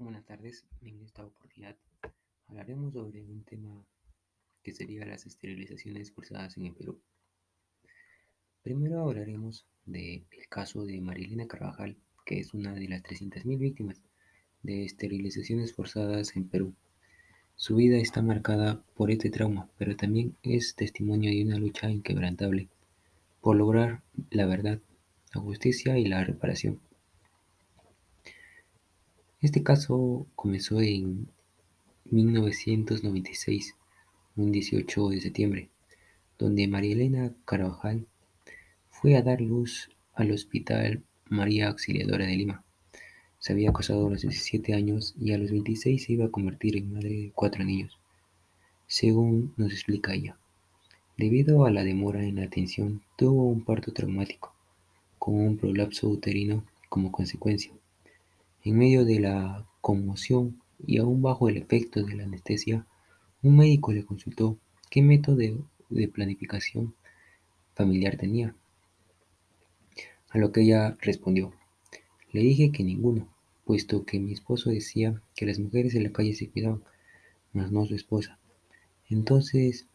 Buenas tardes, en esta oportunidad hablaremos sobre un tema que sería las esterilizaciones forzadas en el Perú. Primero hablaremos del caso de Marilena Carvajal, que es una de las 300.000 víctimas de esterilizaciones forzadas en Perú. Su vida está marcada por este trauma, pero también es testimonio de una lucha inquebrantable por lograr la verdad, la justicia y la reparación. Este caso comenzó en 1996, un 18 de septiembre, donde María Elena Carvajal fue a dar luz al Hospital María Auxiliadora de Lima. Se había casado a los 17 años y a los 26 se iba a convertir en madre de cuatro niños, según nos explica ella. Debido a la demora en la atención, tuvo un parto traumático, con un prolapso uterino como consecuencia. En medio de la conmoción y aún bajo el efecto de la anestesia, un médico le consultó qué método de planificación familiar tenía, a lo que ella respondió: "Le dije que ninguno, puesto que mi esposo decía que las mujeres en la calle se cuidaban, mas no su esposa". Entonces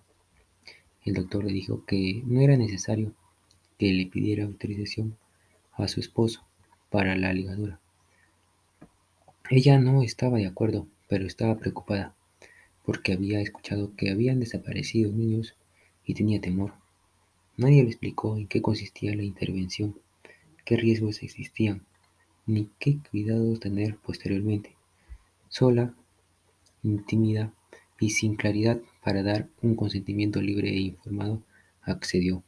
el doctor le dijo que no era necesario que le pidiera autorización a su esposo para la ligadura. Ella no estaba de acuerdo, pero estaba preocupada, porque había escuchado que habían desaparecido niños y tenía temor. Nadie le explicó en qué consistía la intervención, qué riesgos existían, ni qué cuidados tener posteriormente. Sola, intimida y sin claridad para dar un consentimiento libre e informado, accedió.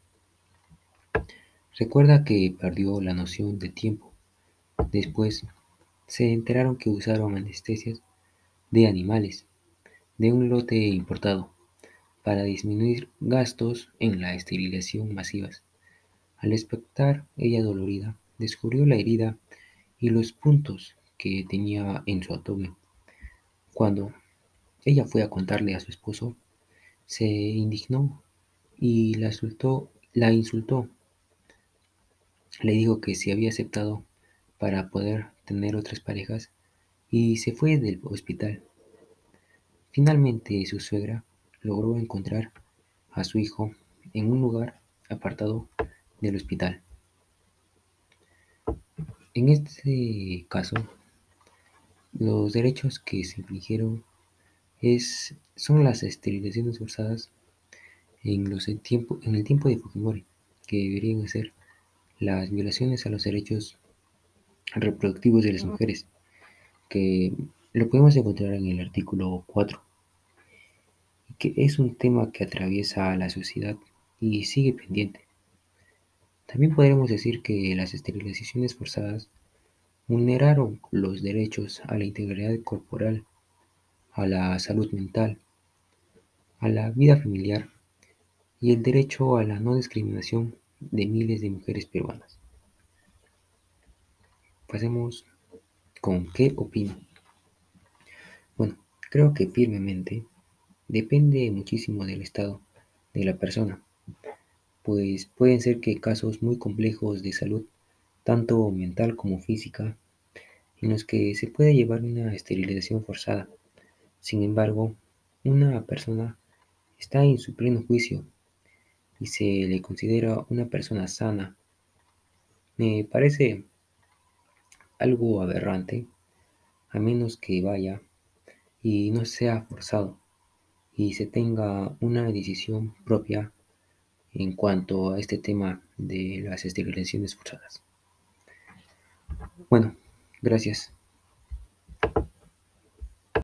Recuerda que perdió la noción de tiempo. Después se enteraron que usaron anestesias de animales de un lote importado para disminuir gastos en la esterilización masivas. Al despertar, ella dolorida, descubrió la herida y los puntos que tenía en su abdomen. Cuando ella fue a contarle a su esposo, se indignó y la insultó, la insultó. Le dijo que si había aceptado para poder tener otras parejas y se fue del hospital. Finalmente su suegra logró encontrar a su hijo en un lugar apartado del hospital. En este caso, los derechos que se infligieron es, son las esterilizaciones forzadas en, los, tiempo, en el tiempo de Fujimori, que deberían ser las violaciones a los derechos reproductivos de las mujeres, que lo podemos encontrar en el artículo 4, que es un tema que atraviesa a la sociedad y sigue pendiente. También podremos decir que las esterilizaciones forzadas vulneraron los derechos a la integridad corporal, a la salud mental, a la vida familiar y el derecho a la no discriminación de miles de mujeres peruanas. Pasemos con qué opino. Bueno, creo que firmemente depende muchísimo del estado de la persona, pues pueden ser que casos muy complejos de salud, tanto mental como física, en los que se puede llevar una esterilización forzada. Sin embargo, una persona está en su pleno juicio y se le considera una persona sana. Me parece algo aberrante, a menos que vaya y no sea forzado y se tenga una decisión propia en cuanto a este tema de las esterilizaciones forzadas. Bueno, gracias.